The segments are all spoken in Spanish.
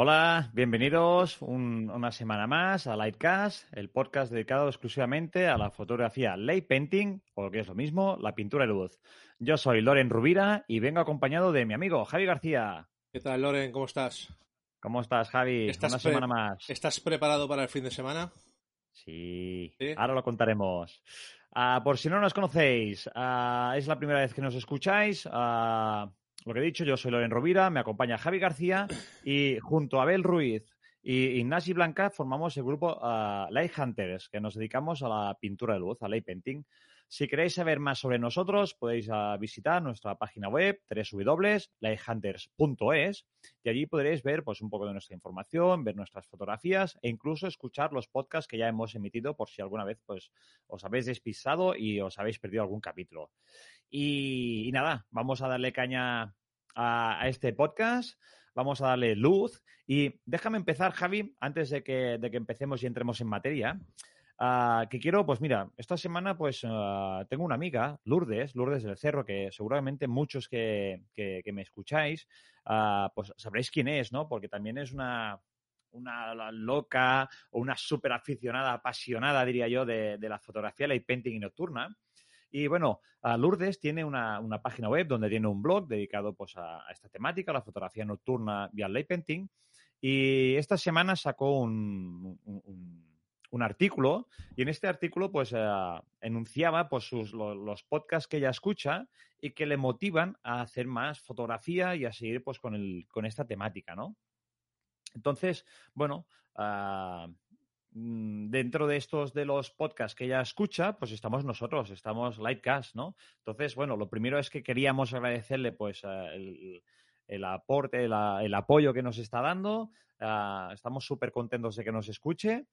Hola, bienvenidos una semana más a Lightcast, el podcast dedicado exclusivamente a la fotografía light painting, o lo que es lo mismo, la pintura de luz. Yo soy Loren Rubira y vengo acompañado de mi amigo Javi García. ¿Qué tal, Loren? ¿Cómo estás? ¿Cómo estás, Javi? Una semana más. ¿Estás preparado para el fin de semana? Sí, ahora lo contaremos. Ah, por si no nos conocéis, ah, es la primera vez que nos escucháis. Ah, lo que he dicho, yo soy Loren Rovira, me acompaña Javi García y junto a Abel Ruiz y Ignasi Blanca formamos el grupo Light Hunters, que nos dedicamos a la pintura de luz, a light painting. Si queréis saber más sobre nosotros, podéis ah, visitar nuestra página web www.lighthunters.es y allí podréis ver pues, un poco de nuestra información, ver nuestras fotografías e incluso escuchar los podcasts que ya hemos emitido por si alguna vez pues, os habéis despistado y os habéis perdido algún capítulo. Y, nada, vamos a darle caña a, este podcast vamos a darle luz. Y déjame empezar, Javi, antes de que, de que empecemos y entremos en materia, Ah, que quiero, pues mira, esta semana pues ah, tengo una amiga, Lourdes, Lourdes del Cerro, que seguramente muchos que, que, me escucháis, uh, pues sabréis quién es, ¿no? Porque también es una, una loca o una súper aficionada, apasionada, diría yo, de, de la fotografía, la painting y nocturna. Y bueno, Lourdes tiene una, una, página web donde tiene un blog dedicado pues, a, esta temática, la fotografía nocturna al light painting. Y esta semana sacó un artículo y en este artículo pues eh, enunciaba pues sus, los podcasts que ella escucha y que le motivan a hacer más fotografía y a seguir pues con, el, con esta temática, ¿no? Entonces, bueno, mm, dentro de estos de los podcasts que ella escucha, pues estamos nosotros, estamos Lightcast, ¿no? Entonces, bueno, lo primero es que queríamos agradecerle pues el, el aporte, el, apoyo que nos está dando. Ah, estamos súper contentos de que nos escuche.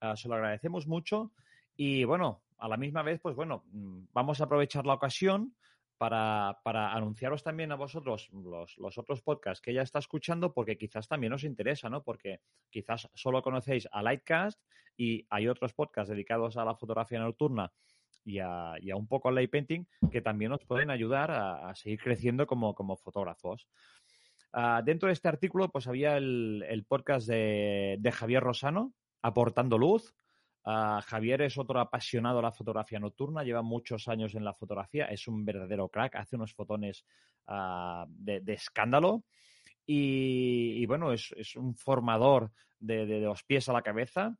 Ah, se lo agradecemos mucho. Y bueno, a la misma vez, pues bueno, mm, vamos a aprovechar la ocasión para, para anunciaros también a vosotros los, los, otros podcasts que ella está escuchando, porque quizás también os interesa, ¿no? Porque quizás solo conocéis a Lightcast y hay otros podcasts dedicados a la fotografía nocturna y a, y a un poco al light painting que también os pueden ayudar a, seguir creciendo como, como fotógrafos. Ah, dentro de este artículo, pues había el, el podcast de, de Javier Rosano, aportando luz. Ah, Javier es otro apasionado de la fotografía nocturna, lleva muchos años en la fotografía, es un verdadero crack, hace unos fotones ah, de, escándalo y, bueno, es, un formador de, los pies a la cabeza.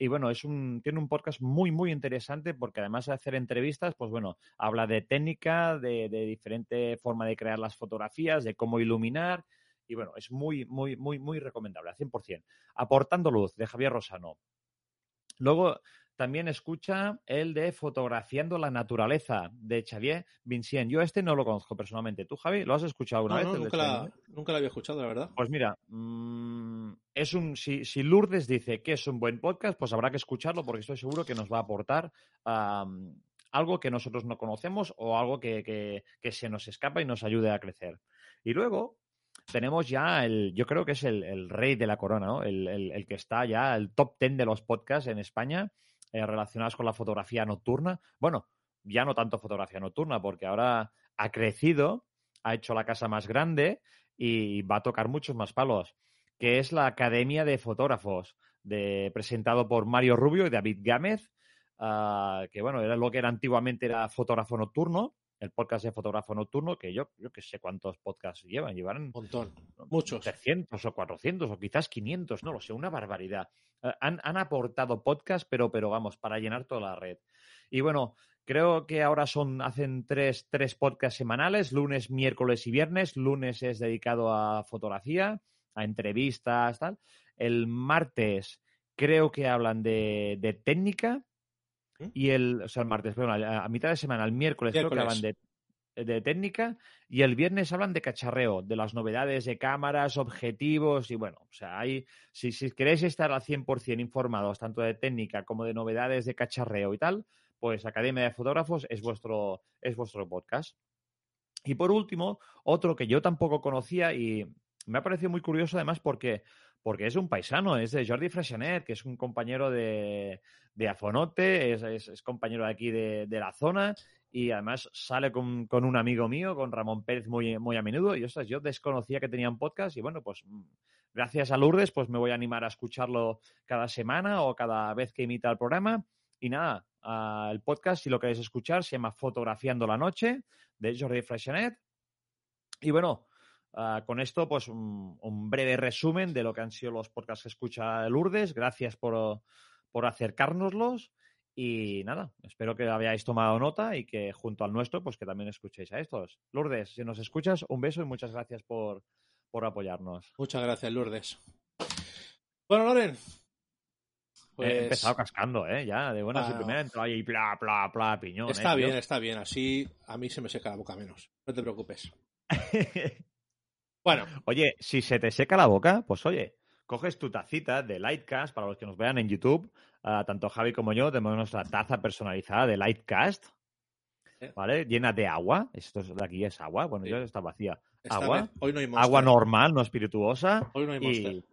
Y bueno, es un, tiene un podcast muy, muy interesante porque además de hacer entrevistas, pues bueno, habla de técnica, de, de diferente forma de crear las fotografías, de cómo iluminar y bueno, es muy, muy, muy, muy recomendable, al 100%. Aportando luz, de Javier Rosano. Luego también escucha el de Fotografiando la Naturaleza, de Xavier Vincent. Yo este no lo conozco personalmente. ¿Tú, Javi, lo has escuchado alguna vez? nunca, la, nunca, había escuchado, la verdad. Pues mira, mm, es un, si, si, Lourdes dice que es un buen podcast, pues habrá que escucharlo porque estoy seguro que nos va a aportar algo que nosotros no conocemos o algo que, que, que se nos escapa y nos ayude a crecer. Y luego, tenemos ya el, yo creo que es el, rey de la corona, ¿no? El, que está ya, el top ten de los podcasts en España eh, relacionados con la fotografía nocturna. Bueno, ya no tanto fotografía nocturna, porque ahora ha crecido, ha hecho la casa más grande y va a tocar muchos más palos, que es la Academia de Fotógrafos, de, presentado por Mario Rubio y David Gámez, ah, que bueno, era lo que era antiguamente era fotógrafo nocturno, el podcast de fotógrafo nocturno, que yo, yo que sé cuántos podcasts llevan, llevan un montón, muchos. 300 o 400 o quizás 500, no lo sé, una barbaridad. Eh, han, han, aportado podcasts, pero, pero vamos, para llenar toda la red. Y bueno, creo que ahora son, hacen tres, tres podcasts semanales, lunes, miércoles y viernes. Lunes es dedicado a fotografía, a entrevistas, tal. El martes creo que hablan de, de técnica. ¿Mm? Y el, o sea, el martes, perdón, a, a mitad de semana, el miércoles, creo que hablan de, de técnica y el viernes hablan de cacharreo, de las novedades de cámaras, objetivos y bueno, o sea, hay, si, si queréis estar al 100% informados tanto de técnica como de novedades de cacharreo y tal, pues Academia de Fotógrafos es vuestro, es vuestro podcast. Y por último, otro que yo tampoco conocía y me ha parecido muy curioso además porque, porque es un paisano, es de Jordi Freixanet, que es un compañero de, Azonote, es, compañero de aquí de, la zona y además sale con, un amigo mío, con Ramón Pérez, muy, muy a menudo. Y ostras, yo desconocía que tenían podcast y bueno, pues mm, gracias a Lourdes, pues me voy a animar a escucharlo cada semana o cada vez que imita el programa. Y nada, ah, el podcast, si lo queréis escuchar, se llama Fotografiando la Noche, de Jordi Freixanet. Y bueno, ah, con esto, pues un, un breve resumen de lo que han sido los podcasts que escucha Lourdes. Gracias por, por acercárnoslos. Y nada, espero que habéis tomado nota y que junto al nuestro, pues que también escuchéis a estos. Lourdes, si nos escuchas, un beso y muchas gracias por, por apoyarnos. Muchas gracias, Lourdes. Bueno, Loren. Pues He empezado cascando, ¿eh? Ya, de buenas y Ah. primera entró ahí pla, pla, pla, piñón. está ¿eh, tío? bien, está bien. Así a mí se me seca la boca menos. No te preocupes. Bueno, Oye, si se te seca la boca, pues oye, coges tu tacita de Lightcast, para los que nos vean en YouTube, ah, tanto Javi como yo tenemos nuestra taza personalizada de Lightcast. ¿vale? Llena de agua. Esto es- de aquí es agua, bueno, Sí. yo está vacía. esta Agua. vez- hoy no hay monster. Agua normal, no espirituosa. Hoy no hay monster. Y,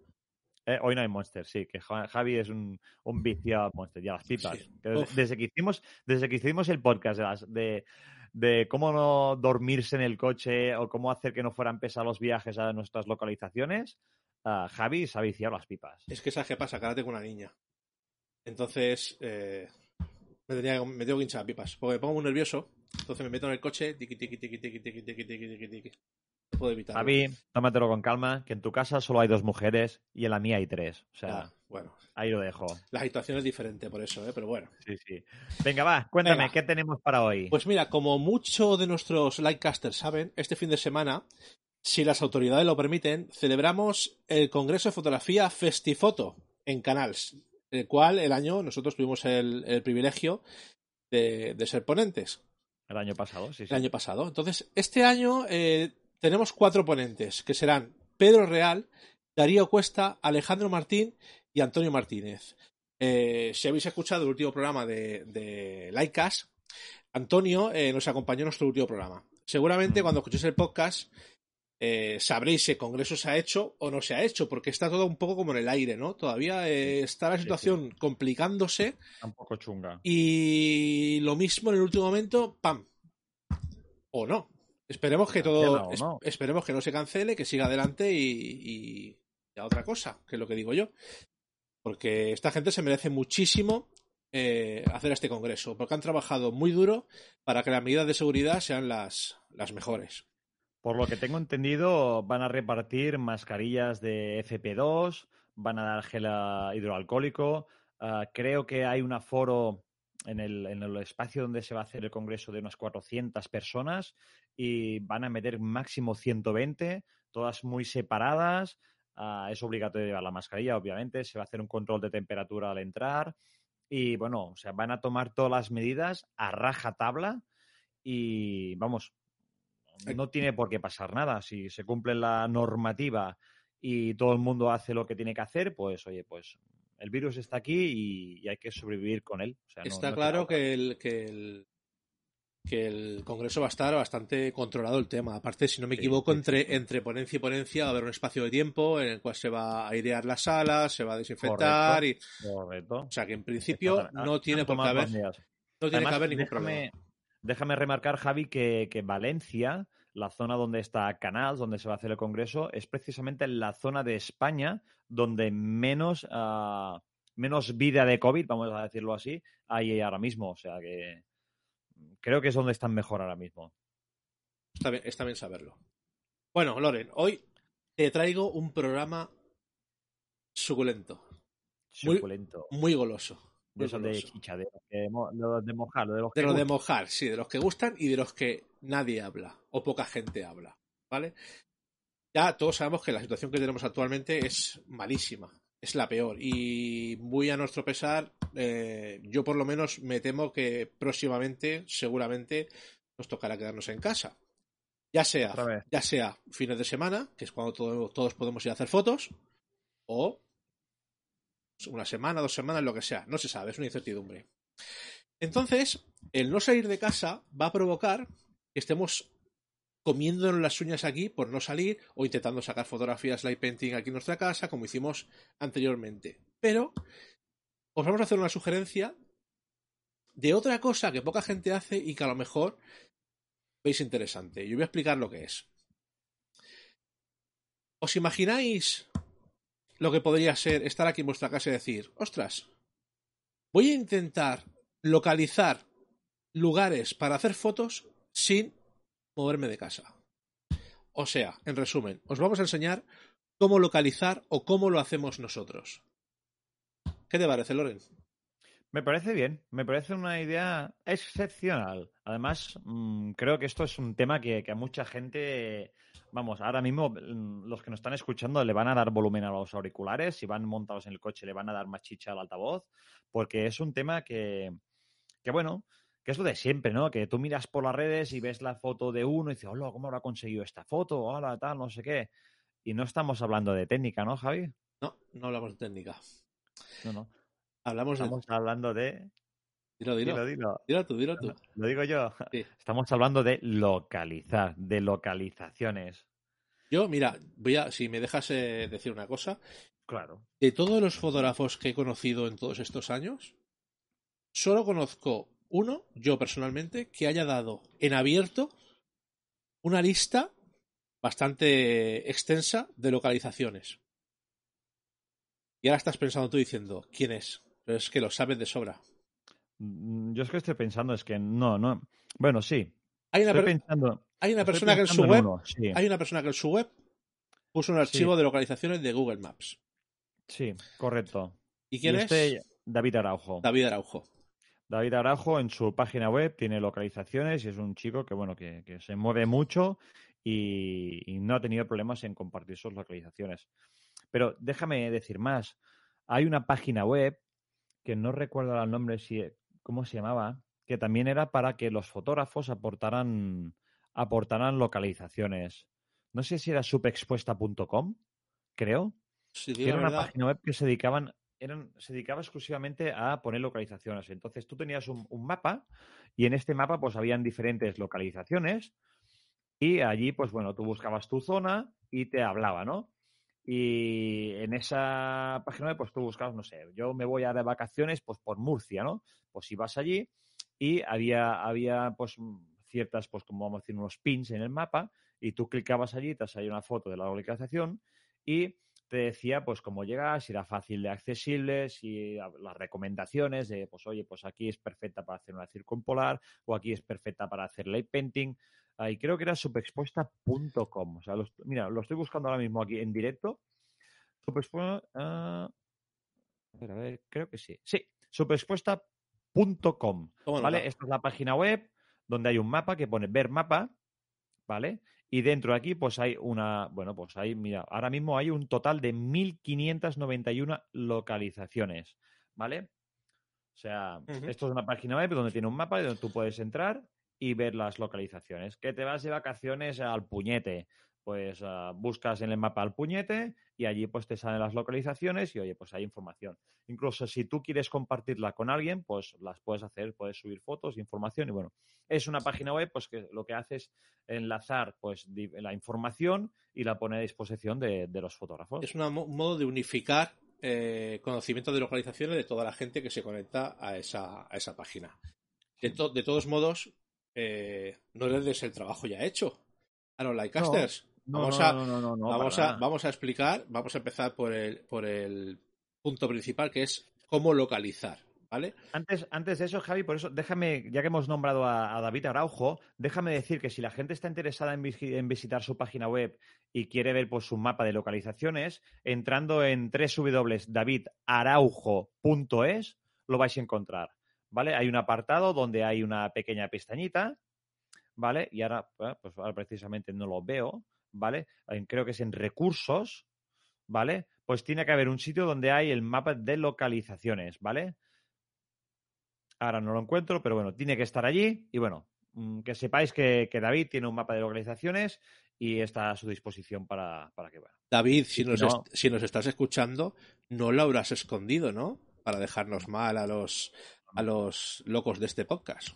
eh, hoy no hay Monster, sí, que Ja- Javi es un, un viciado Monster y a las pipas. Sí. Desde que hicimos, desde que hicimos el podcast de, las- de, de cómo no dormirse en el coche o cómo hacer que no fueran pesados los viajes a nuestras localizaciones, ah, Javi se ha viciado las pipas. Es que sabes qué pasa, ahora tengo una niña. Entonces, eh, me, tenía, me tengo que hinchar pipas. Porque me pongo muy nervioso. Entonces me meto en el coche, tiqui, tiqui, tiqui, tiqui, tiqui, tiqui, tiqui, tiqui, tiqui. Puedo evitarlo. Javi, tómatelo con calma, que en tu casa solo hay dos mujeres y en la mía hay tres. O sea, Ya, bueno, ahí lo dejo. la situación es diferente por eso, ¿eh? pero bueno. Sí, sí. Venga, va, cuéntame, Venga. ¿qué tenemos para hoy? Pues mira, como muchos de nuestros Lightcasters saben, este fin de semana, si las autoridades lo permiten, celebramos el Congreso de Fotografía Festifoto en Canals, el cual el año nosotros tuvimos el, el privilegio de, de ser ponentes. el año pasado, sí, sí. el año pasado. Entonces, este año eh, tenemos cuatro ponentes, que serán Pedro Real, Darío Cuesta, Alejandro Martín y Antonio Martínez. Eh, si habéis escuchado el último programa de, de Lightcast, Antonio eh, nos acompañó en nuestro último programa. Seguramente cuando escuchéis el podcast eh, sabréis si el congreso se ha hecho o no se ha hecho, porque está todo un poco como en el aire, ¿no? Todavía eh, está la Sí, sí. situación complicándose Un poco chunga. y lo mismo en el último momento, ¡pam! O no. Esperemos que todo. Es- esperemos que no se cancele, que siga adelante y, y a otra cosa, que es lo que digo yo. Porque esta gente se merece muchísimo eh, hacer este congreso, porque han trabajado muy duro para que las medidas de seguridad sean las, las mejores. Por lo que tengo entendido, van a repartir mascarillas de FP2, van a dar gel hidroalcohólico. ah, creo que hay un aforo en el, en el espacio donde se va a hacer el congreso de unas 400 personas y van a meter máximo 120, todas muy separadas. ah, es obligatorio llevar la mascarilla, obviamente. Se va a hacer un control de temperatura al entrar. Y bueno, o sea, van a tomar todas las medidas a raja tabla y vamos, no tiene por qué pasar nada. Si se cumple la normativa y todo el mundo hace lo que tiene que hacer, pues oye, pues el virus está aquí y, y hay que sobrevivir con él. O sea, no- Está no claro que el, que el que el Congreso va a estar bastante controlado el tema. Aparte, si no me equivoco, entre, entre ponencia y ponencia va a haber un espacio de tiempo en el cual se va a airear la sala, se va a desinfectar y, Correcto. o sea que en principio Está- no tiene por qué haber, no tiene que Además, haber ningún déjame, problema. déjame remarcar, Javi, que, que Valencia, la zona donde está Canals, donde se va a hacer el congreso, es precisamente la zona de España donde menos, ah, menos vida de COVID, vamos a decirlo así, hay ahora mismo. O sea que creo que es donde están mejor ahora mismo. Está bien, está bien saberlo. Bueno, Loren, hoy te traigo un programa suculento, Muy- Suculento. muy goloso. De eso de goloso. chicha, de, de, de mojar, de los De que lo de mojar, sí, de los que gustan y de los que nadie habla o poca gente habla, ¿vale? Ya todos sabemos que la situación que tenemos actualmente es malísima, es la peor y muy a nuestro pesar, eh, yo por lo menos me temo que próximamente, seguramente, nos tocará quedarnos en casa. Ya sea, ya sea fines de semana, que es cuando todo- todos podemos ir a hacer fotos, o una semana, dos semanas, lo que sea, no se sabe, es una incertidumbre. Entonces, el no salir de casa va a provocar que estemos comiéndonos las uñas aquí por no salir o intentando sacar fotografías light painting aquí en nuestra casa, como hicimos anteriormente. Pero os vamos a hacer una sugerencia de otra cosa que poca gente hace y que a lo mejor veis interesante. Yo voy a explicar lo que es. ¿Os imagináis lo que podría ser estar aquí en vuestra casa y decir, ostras, voy a intentar localizar lugares para hacer fotos sin moverme de casa? O sea, en resumen, os vamos a enseñar cómo localizar o cómo lo hacemos nosotros. ¿Qué te parece, Loren? Me parece bien, me parece una idea excepcional. Además, mm, creo que esto es un tema que, que a mucha gente, vamos, ahora mismo mm, los que nos están escuchando le van a dar volumen a los auriculares, si van montados en el coche le van a dar más chicha al altavoz, porque es un tema que, que bueno, que es lo de siempre, ¿no? Que tú miras por las redes y ves la foto de uno y dices, hola, ¿cómo habrá conseguido esta foto? Hola, tal, no sé qué. Y no estamos hablando de técnica, ¿no, Javi? No, no hablamos de técnica. No, no. Hablamos Estamos hablando de... Dilo, dilo. Dilo, dilo. Dilo tú, dilo tú. Lo digo yo. Sí. Estamos hablando de localizar, de localizaciones. Yo, mira, voy a, si me dejas eh, decir una cosa, Claro. de todos los fotógrafos que he conocido en todos estos años, solo conozco uno, yo personalmente, que haya dado en abierto una lista bastante extensa de localizaciones. Y ahora estás pensando tú diciendo, ¿quién es? Pero es que lo sabes de sobra. Mm, Yo es que estoy pensando, es que no, no. Bueno, sí. Hay una, per- pensando. hay una persona que en su web, uno, sí, hay una persona que en su web puso un archivo de localizaciones de Google Maps. sí, correcto. ¿Y quién Y es? este, David Araujo. David Araujo. David Araujo en su página web tiene localizaciones y es un chico que, bueno, que, que se mueve mucho y, y no ha tenido problemas en compartir sus localizaciones. Pero déjame decir más. Hay una página web que no recuerdo el nombre, si, cómo se llamaba, que también era para que los fotógrafos aportaran, aportaran localizaciones. No sé si era subexpuesta.com, creo. Que digo era una verdad, página web que se dedicaban se dedicaba exclusivamente a poner localizaciones. Entonces tú tenías un, un mapa y en este mapa pues habían diferentes localizaciones y allí pues bueno, tú buscabas tu zona y te hablaba, ¿no? Y en esa página web pues tú buscabas, no sé, yo me voy a de vacaciones pues por Murcia, ¿no? Pues ibas allí y había, había pues ciertas, pues como vamos a decir, unos pins en el mapa y tú clicabas allí, te salía una foto de la localización y te decía pues cómo llegar, si era fácil de accesible, si las recomendaciones de pues oye, pues aquí es perfecta para hacer una circumpolar o aquí es perfecta para hacer light painting. Ah, y creo que era subexpuesta.com. O sea, mira, lo estoy buscando ahora mismo aquí en directo. Subexpuesta, ah, a ver, a ver, creo que sí. Sí, subexpuesta.com. ¿Vale? Esta es la página web donde hay un mapa que pone ver mapa, ¿vale? Y dentro de aquí, pues hay una, bueno, pues hay, mira, ahora mismo hay un total de 1.591 localizaciones, ¿vale? O sea, esto es una página web donde tiene un mapa donde tú puedes entrar y ver las localizaciones. Que te vas de vacaciones al puñete. Pues ah, buscas en el mapa al puñete y allí pues te salen las localizaciones y oye, pues hay información. Incluso si tú quieres compartirla con alguien, pues las puedes hacer, puedes subir fotos, información y bueno, es una página web pues que lo que hace es enlazar pues la información y la pone a disposición de, de los fotógrafos. Es una un modo de unificar eh, conocimiento de localizaciones de toda la gente que se conecta a esa, a esa página. De, to- de todos modos, eh, no les des el trabajo ya hecho a los Lightcasters. No, vamos, no, a, no, no, vamos, a, vamos a explicar, vamos a empezar por el, por el punto principal que es cómo localizar. ¿Vale? Antes, antes de eso, Javi, por eso, déjame, ya que hemos nombrado a, a David Araujo, déjame decir que si la gente está interesada en, en visitar su página web y quiere ver pues, su mapa de localizaciones, entrando en www.davidaraujo.es, lo vais a encontrar, ¿vale? Hay un apartado donde hay una pequeña pestañita, ¿vale? Y ahora, pues ahora precisamente no lo veo, ¿vale? Creo que es en recursos, ¿vale? Pues tiene que haber un sitio donde hay el mapa de localizaciones, ¿vale? Ahora no lo encuentro, pero bueno, tiene que estar allí y bueno, mm, que sepáis que, David tiene un mapa de localizaciones y está a su disposición para, para que bueno. David, si nos, si nos estás escuchando, no lo habrás escondido, ¿no? Para dejarnos mal a los, a los locos de este podcast.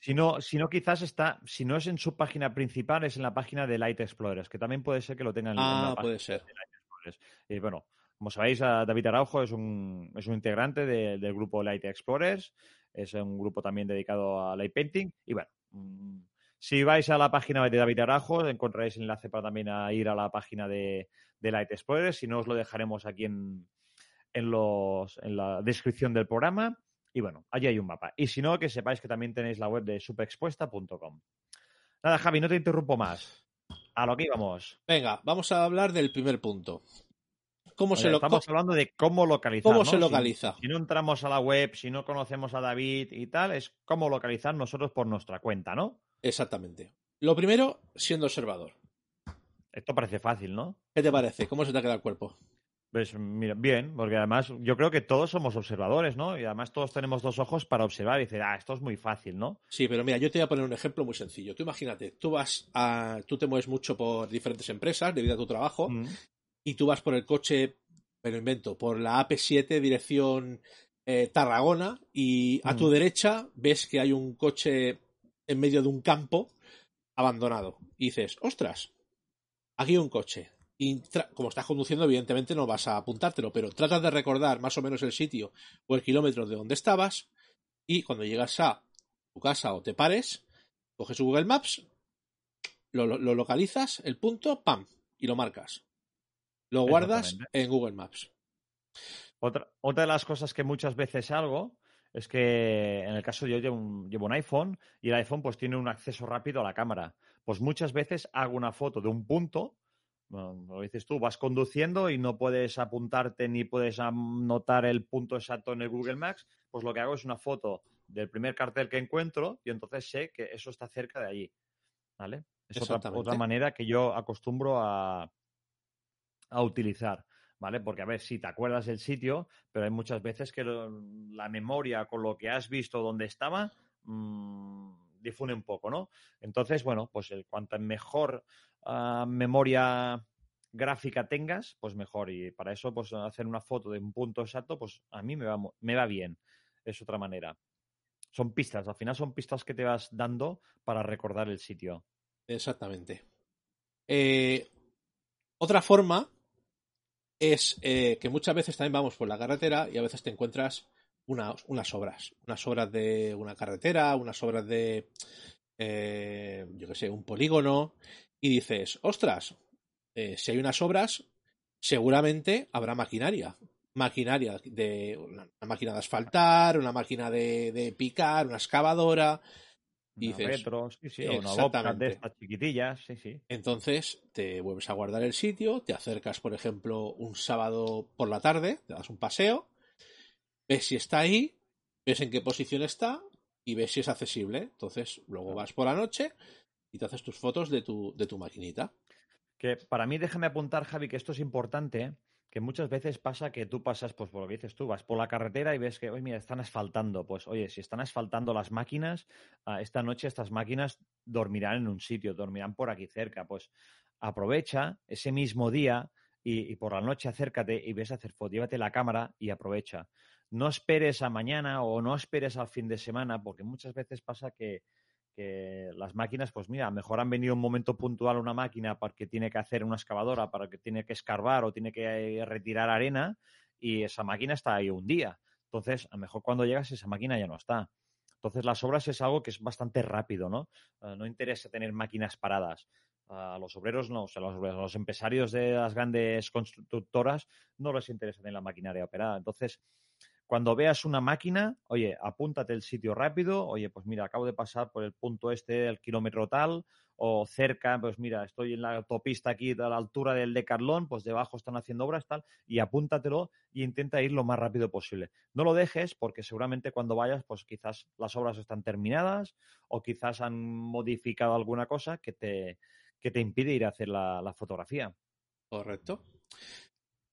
Si no, si no, quizás está, si no es en su página principal, es en la página de Light Explorers, que también puede ser que lo tengan en la ah, puede ser. Y bueno, como sabéis, David Araujo es un, es un integrante del grupo Light Explorers, es un grupo también dedicado a light painting. Y bueno, mm, si vais a la página de David Araujo, encontraréis el enlace para también ir a la página de, Light Explorers. Si no, os lo dejaremos aquí en, en, los, en la descripción del programa. Y bueno, allí hay un mapa. Y si no, que sepáis que también tenéis la web de superexpuesta.com. Nada, Javi, no te interrumpo más. A lo que íbamos. Venga, vamos a hablar del primer punto. ¿Cómo se lo... Estamos hablando de cómo localizar. ¿Cómo se localiza? Si, no entramos a la web, si no conocemos a David y tal, es cómo localizar nosotros por nuestra cuenta, ¿no? Exactamente. Lo primero, siendo observador. Esto parece fácil, ¿no? ¿Qué te parece? ¿Cómo se te ha quedado el cuerpo? Pues mira, bien, porque además yo creo que todos somos observadores, ¿no? Y además todos tenemos dos ojos para observar y decir, ah, esto es muy fácil, ¿no? Sí, pero mira, yo te voy a poner un ejemplo muy sencillo. Tú imagínate, tú vas a, tú te mueves mucho por diferentes empresas debido a tu trabajo mm. y tú vas por el coche, pero invento, por la AP7 dirección eh, Tarragona y a tu mm. derecha ves que hay un coche en medio de un campo abandonado y dices, ostras, aquí hay un coche y como estás conduciendo, evidentemente no vas a apuntártelo, pero tratas de recordar más o menos el sitio o el kilómetro de donde estabas y cuando llegas a tu casa o te pares, coges Google Maps, lo, localizas, el punto, ¡pam! y lo marcas. Lo guardas en Google Maps. Otra, otra de las cosas que muchas veces hago es que en el caso yo llevo llevo un iPhone y el iPhone pues tiene un acceso rápido a la cámara. Pues muchas veces hago una foto de un punto lo dices tú, vas conduciendo y no puedes apuntarte ni puedes anotar el punto exacto en el Google Maps, pues lo que hago es una foto del primer cartel que encuentro y entonces sé que eso está cerca de allí. ¿Vale? Es otra, otra manera que yo acostumbro a, a utilizar. ¿Vale? Porque, a ver, si te acuerdas del sitio, pero hay muchas veces que la memoria con lo que has visto donde estaba mmm, difune un poco, ¿no? Entonces, bueno, pues el, cuanto mejor Ah, memoria gráfica tengas, pues mejor. Y para eso, pues hacer una foto de un punto exacto, pues a mí me va, me va bien. Es otra manera. Son pistas, al final son pistas que te vas dando para recordar el sitio. Exactamente. Eh, otra forma es eh, que muchas veces también vamos por la carretera y a veces te encuentras unas obras. Unas obras de una carretera, unas obras de, eh, yo qué sé, un polígono y dices, ostras, eh, si hay unas obras, seguramente habrá maquinaria. Maquinaria de una, máquina de asfaltar, una máquina de, picar, una excavadora. Y dices, sí, sí, una de estas chiquitillas, sí, sí. Entonces te vuelves a guardar el sitio, te acercas, por ejemplo, un sábado por la tarde, te das un paseo, ves si está ahí, ves en qué posición está y ves si es accesible. Entonces, luego vas por la noche, y te haces tus fotos de tu, de tu maquinita. Que para mí, déjame apuntar, Javi, que esto es importante, que muchas veces pasa que tú pasas, pues por lo que dices tú, vas por la carretera y ves que, oye, mira, están asfaltando. Pues, oye, si están asfaltando las máquinas, ah, esta noche estas máquinas dormirán en un sitio, dormirán por aquí cerca. Pues aprovecha ese mismo día y, por la noche acércate y ves a hacer foto, llévate la cámara y aprovecha. No esperes a mañana o no esperes al fin de semana, porque muchas veces pasa que, que las máquinas, pues mira, mejor han venido un momento puntual una máquina porque tiene que hacer una excavadora, para que tiene que escarbar o tiene que eh, retirar arena y esa máquina está ahí un día. Entonces, a lo mejor cuando llegas esa máquina ya no está. Entonces, las obras es algo que es bastante rápido, ¿no? Eh, no interesa tener máquinas paradas. A los obreros no, o sea, los, los, empresarios de las grandes constructoras no les interesa tener la maquinaria operada. Entonces, cuando veas una máquina, oye, apúntate el sitio rápido, oye, pues mira, acabo de pasar por el punto este, el kilómetro tal, o cerca, pues mira, estoy en la autopista aquí a la altura del Decathlon, pues debajo están haciendo obras, tal, y apúntatelo y intenta ir lo más rápido posible. No lo dejes porque seguramente cuando vayas, pues quizás las obras están terminadas o quizás han modificado alguna cosa que te, que te impide ir a hacer la, la fotografía. Correcto.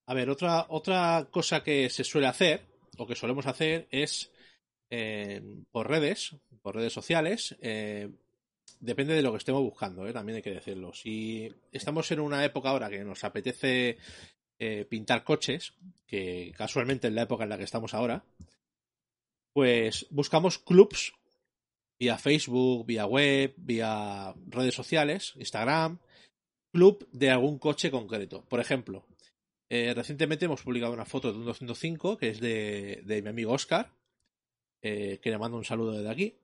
A ver, otra, otra cosa que se suele hacer lo que solemos hacer es eh, por redes, por redes sociales, eh, depende de lo que estemos buscando, ¿eh? también hay que decirlo. Si estamos en una época ahora que nos apetece pintar coches, que casualmente es la época en la que estamos ahora, pues buscamos clubs vía Facebook, vía web, vía redes sociales, Instagram, club de algún coche concreto. Por ejemplo, eh, recientemente hemos publicado una foto de un 205 que es de, mi amigo Oscar, eh, que le mando un saludo desde aquí.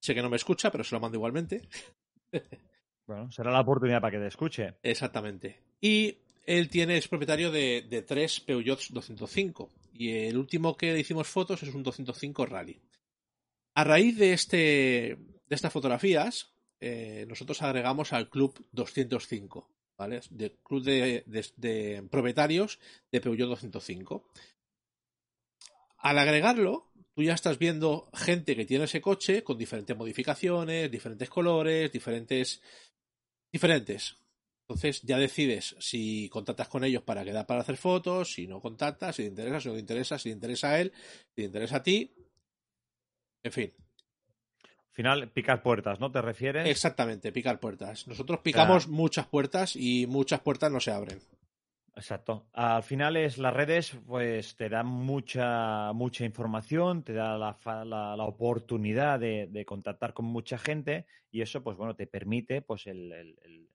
Sé que no me escucha, pero se lo mando igualmente. bueno, será la oportunidad para que te escuche. Exactamente. Y él tiene, es propietario de, de tres Peugeots 205. Y el último que le hicimos fotos es un 205 Rally. A raíz de, este, de estas fotografías, eh, nosotros agregamos al club 205. ¿Vale? De club de, propietarios de Peugeot 205. Al agregarlo, tú ya estás viendo gente que tiene ese coche con diferentes modificaciones, diferentes colores, diferentes. diferentes. Entonces ya decides si contactas con ellos para quedar para hacer fotos, si no contactas, si te interesa, si no te interesa, si te interesa a él, si te interesa a ti. En fin, final, picar puertas, ¿no? ¿Te refieres? Exactamente, picar puertas. Nosotros picamos muchas puertas y muchas puertas no se abren. Exacto. Al final es las redes, pues te dan mucha, mucha información, te da la, la, oportunidad de, contactar con mucha gente y eso, pues bueno, te permite, pues el, el,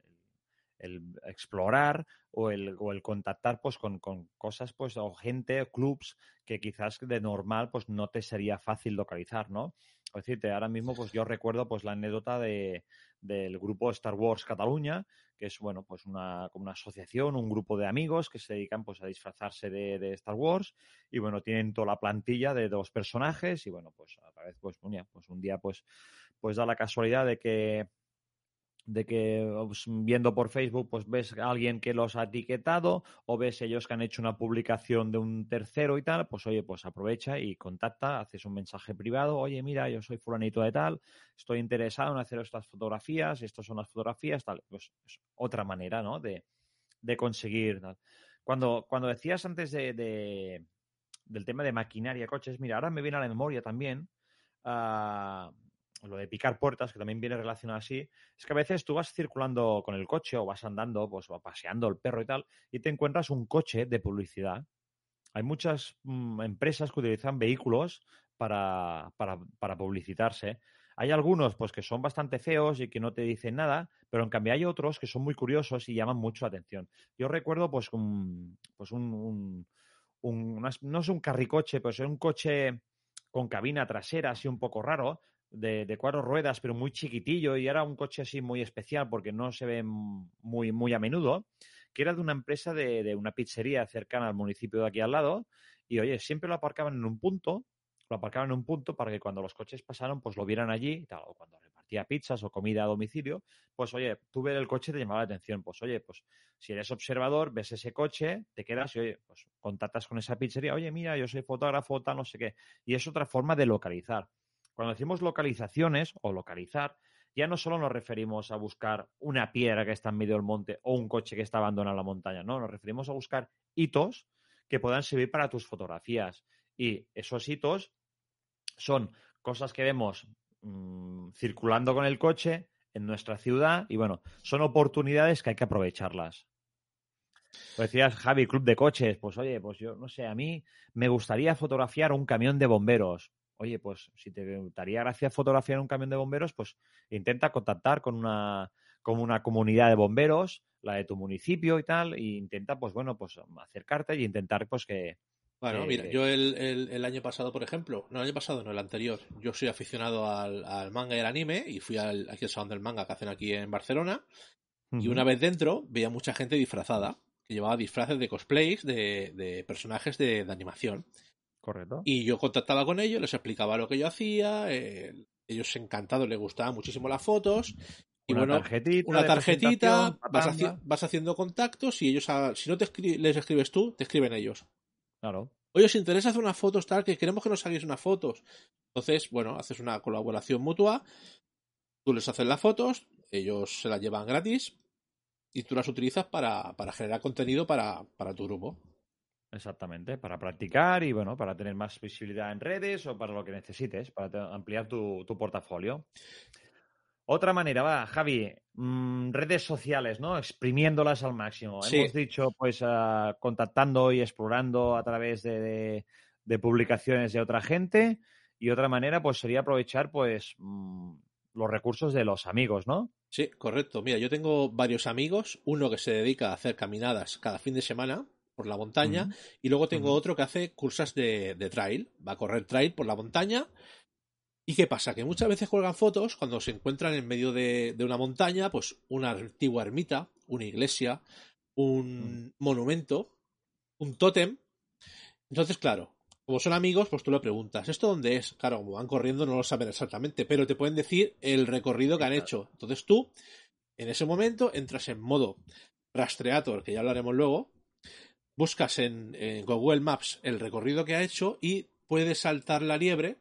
explorar o el, o el contactar, pues con, con, cosas, pues o gente, clubs que quizás de normal, pues no te sería fácil localizar, ¿no? decirte, ahora mismo pues yo recuerdo pues la anécdota de, del grupo Star Wars Cataluña, que es bueno, pues una, una asociación, un grupo de amigos que se dedican pues a disfrazarse de, de, Star Wars y bueno, tienen toda la plantilla de dos personajes y bueno, pues a vez pues, pues un día pues pues da la casualidad de que de que pues, viendo por Facebook pues ves a alguien que los ha etiquetado o ves ellos que han hecho una publicación de un tercero y tal, pues oye, pues aprovecha y contacta, haces un mensaje privado, oye, mira, yo soy fulanito de tal, estoy interesado en hacer estas fotografías, estas son las fotografías, tal, pues es otra manera, ¿no? De, de conseguir. Cuando, cuando decías antes de, de, del tema de maquinaria, coches, mira, ahora me viene a la memoria también. Uh, lo de picar puertas, que también viene relacionado así, es que a veces tú vas circulando con el coche o vas andando, pues o paseando el perro y tal, y te encuentras un coche de publicidad. Hay muchas mm, empresas que utilizan vehículos para, para, para, publicitarse. Hay algunos pues que son bastante feos y que no te dicen nada, pero en cambio hay otros que son muy curiosos y llaman mucho la atención. Yo recuerdo pues un, pues un, no es un carricoche, pues es un coche con cabina trasera así un poco raro, de, cuatro ruedas, pero muy chiquitillo, y era un coche así muy especial porque no se ve muy, muy a menudo, que era de una empresa de, de una pizzería cercana al municipio de aquí al lado, y oye, siempre lo aparcaban en un punto, lo aparcaban en un punto para que cuando los coches pasaron, pues lo vieran allí, o cuando repartía pizzas o comida a domicilio, pues oye, tú ver el coche te llamaba la atención, pues oye, pues si eres observador, ves ese coche, te quedas y oye, pues contactas con esa pizzería, oye, mira, yo soy fotógrafo, tal, no sé qué, y es otra forma de localizar. Cuando decimos localizaciones o localizar, ya no solo nos referimos a buscar una piedra que está en medio del monte o un coche que está abandonado en la montaña, no, nos referimos a buscar hitos que puedan servir para tus fotografías. Y esos hitos son cosas que vemos mm, circulando con el coche en nuestra ciudad y bueno, son oportunidades que hay que aprovecharlas. Decías, Javi, club de coches, pues oye, pues yo no sé, a mí me gustaría fotografiar un camión de bomberos oye, pues si te gustaría gracia fotografiar un camión de bomberos, pues intenta contactar con una, con una comunidad de bomberos, la de tu municipio y tal, e intenta, pues bueno, pues acercarte y intentar, pues que... Bueno, mira, yo el, el, año pasado, por ejemplo, no el año pasado, no el anterior, yo soy aficionado al, manga y al anime y fui al, aquí al Salón del Manga que hacen aquí en Barcelona y una vez dentro veía mucha gente disfrazada, que llevaba disfraces de cosplays de, de personajes de, de animación. Correcto. Y yo contactaba con ellos, les explicaba lo que yo hacía, eh, ellos encantados, les gustaban muchísimo las fotos. Y una bueno, tarjetita. una tarjetita, vas, patanga. haci- vas haciendo contactos y ellos, a- si no te escri- les escribes tú, te escriben ellos. Claro. Oye, os interesa hacer unas fotos tal, que queremos que nos hagáis unas fotos. Entonces, bueno, haces una colaboración mutua, tú les haces las fotos, ellos se las llevan gratis y tú las utilizas para, para generar contenido para, para tu grupo. Exactamente, para practicar y bueno, para tener más visibilidad en redes o para lo que necesites, para ampliar tu, tu portafolio. Otra manera, va, Javi, mm, redes sociales, ¿no? Exprimiéndolas al máximo. Sí. Hemos dicho, pues, ah, contactando y explorando a través de, de- de publicaciones de otra gente. Y otra manera, pues, sería aprovechar, pues, mm, los recursos de los amigos, ¿no? Sí, correcto. Mira, yo tengo varios amigos, uno que se dedica a hacer caminadas cada fin de semana por la montaña y luego tengo otro que hace cursas de, de trail, va a correr trail por la montaña. ¿Y qué pasa? Que muchas veces cuelgan fotos cuando se encuentran en medio de, de una montaña, pues una antigua ermita, una iglesia, un monumento, un tótem. Entonces, claro, como son amigos, pues tú le preguntas, ¿esto dónde es? Claro, como van corriendo no lo saben exactamente, pero te pueden decir el recorrido que han hecho. Entonces tú, en ese momento, entras en modo rastreator, que ya hablaremos luego, buscas en, en Google Maps el recorrido que ha hecho y puedes saltar la liebre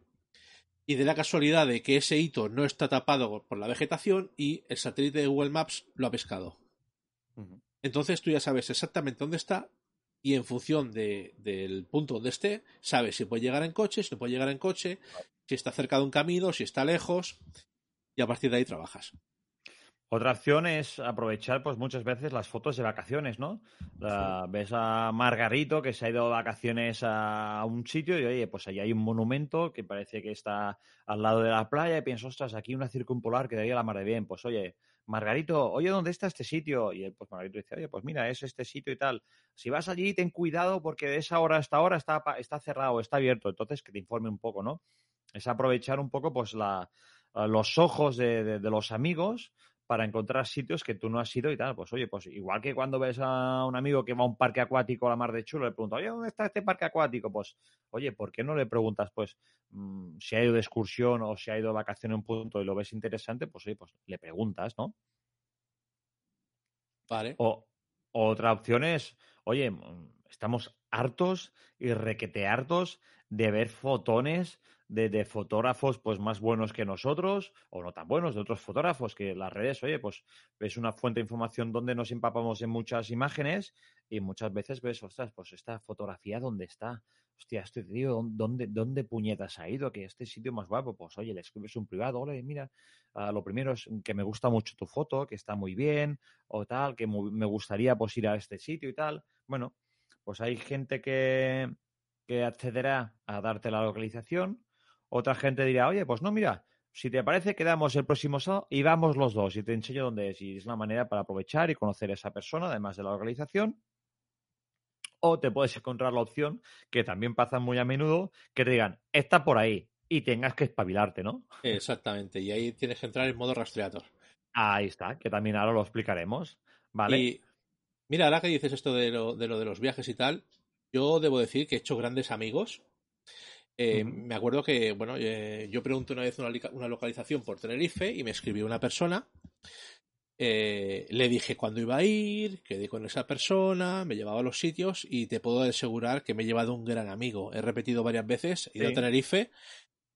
y de la casualidad de que ese hito no está tapado por la vegetación y el satélite de Google Maps lo ha pescado. Entonces tú ya sabes exactamente dónde está y en función de- del punto donde esté, sabes si puede llegar en coche, si no puede llegar en coche, si está cerca de un camino, si está lejos y a partir de ahí trabajas. Otra opción es aprovechar, pues muchas veces las fotos de vacaciones, ¿no? La- ves a Margarito que se ha ido de vacaciones a un sitio y oye, pues ahí hay un monumento que parece que está al lado de la playa y piensas, ostras, aquí una circumpolar quedaría la mar de bien. Pues oye, Margarito, oye, ¿dónde está este sitio? Y él, pues Margarito dice, oye, pues mira, es este sitio y tal. Si vas allí, ten cuidado porque de esa hora a esta hora está, está cerrado, está abierto. Entonces, que te informe un poco, ¿no? Es aprovechar un poco, pues, la, los ojos de, de- de los amigos para encontrar sitios que tú no has ido y tal. Pues oye, pues igual que cuando ves a un amigo que va a un parque acuático a la mar de chulo, le preguntas, oye, ¿dónde está este parque acuático? Pues, oye, ¿por qué no le preguntas, pues, mm, si ha ido de excursión o si ha ido de vacación en un punto y lo ves interesante? Pues oye, pues le preguntas, ¿no? Vale. O otra opción es, oye, mm, estamos hartos y requete hartos de ver fotones de, fotógrafos pues más buenos que nosotros o no tan buenos de otros fotógrafos que las redes, oye, pues ves una fuente de información donde nos empapamos en muchas imágenes y muchas veces ves, ostras, pues esta fotografía dónde está. Hostia, este tío, ¿dónde, dónde puñetas ha ido? Que este sitio más guapo, pues oye, le escribes un privado, oye, mira, ah, lo primero es que me gusta mucho tu foto, que está muy bien, o tal, que me gustaría pues ir a este sitio y tal. Bueno, pues hay gente que, que accederá a darte la localización, otra gente dirá, oye, pues no, mira, si te parece, quedamos el próximo sábado y vamos los dos y te enseño dónde es. Y es una manera para aprovechar y conocer a esa persona, además de la localización. O te puedes encontrar la opción, que también pasa muy a menudo, que te digan, está por ahí y tengas que espabilarte, ¿no? Exactamente. Y ahí tienes que entrar en modo rastreator. Ahí está, que también ahora lo explicaremos. ¿Vale? Y mira, ahora que dices esto de lo, de lo de los viajes y tal, yo debo decir que he hecho grandes amigos. Eh. Me acuerdo que, bueno, eh, yo pregunté una vez una, localización por Tenerife y me escribió una persona. Eh, le dije cuándo iba a ir, quedé con esa persona, me llevaba a los sitios y te puedo asegurar que me he llevado un gran amigo. He repetido varias veces, he ido Sí. a Tenerife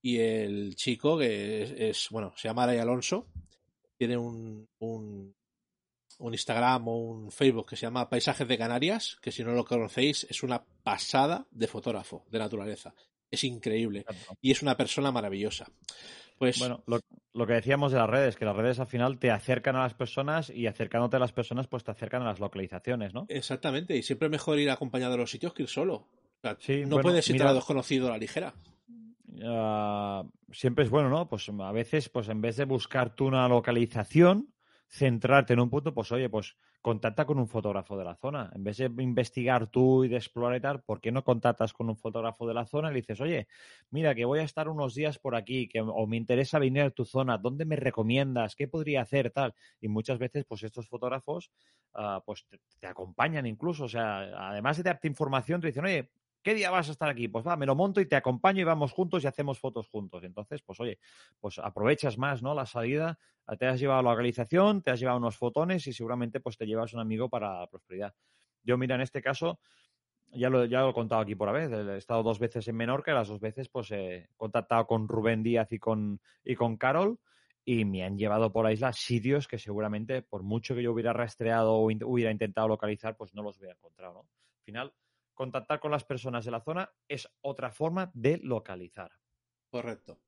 y el chico que es, es, bueno, se llama Aray Alonso, tiene un, un, un Instagram o un Facebook que se llama Paisajes de Canarias, que si no lo conocéis es una pasada de fotógrafo de naturaleza. Es increíble Exacto. y es una persona maravillosa. Pues Bueno, lo, lo que decíamos de las redes, que las redes al final te acercan a las personas y acercándote a las personas, pues te acercan a las localizaciones, ¿no? exactamente, y siempre es mejor ir acompañado de los sitios que ir solo. O sea, Sí, no bueno, puedes ir mira- a desconocido a la ligera. Ah, siempre es bueno, ¿no? Pues a veces, pues en vez de buscar tú una localización, centrarte en un punto, pues oye, pues contacta con un fotógrafo de la zona. En vez de investigar tú y de explorar y tal, ¿por qué no contactas con un fotógrafo de la zona y le dices, oye, mira, que voy a estar unos días por aquí, que o me interesa venir a tu zona, ¿dónde me recomiendas? ¿Qué podría hacer? Tal. Y muchas veces, pues estos fotógrafos, ah, pues te, te acompañan incluso. O sea, además de darte información, te dicen, oye, ¿qué día vas a estar aquí? Pues va, me lo monto y te acompaño y vamos juntos y hacemos fotos juntos. Entonces, pues oye, pues aprovechas más, ¿no? La salida, te has llevado la localización, te has llevado unos fotones y seguramente pues te llevas un amigo para la prosperidad. Yo, mira, en este caso, ya lo, ya lo he contado aquí por la vez. He estado dos veces en Menorca las dos veces pues he contactado con Rubén Díaz y con, y con Carol y me han llevado por la isla sitios que seguramente, por mucho que yo hubiera rastreado o hubiera intentado localizar, pues no los hubiera encontrado. ¿no? Al final, contactar con las personas de la zona es otra forma de localizar. Correcto.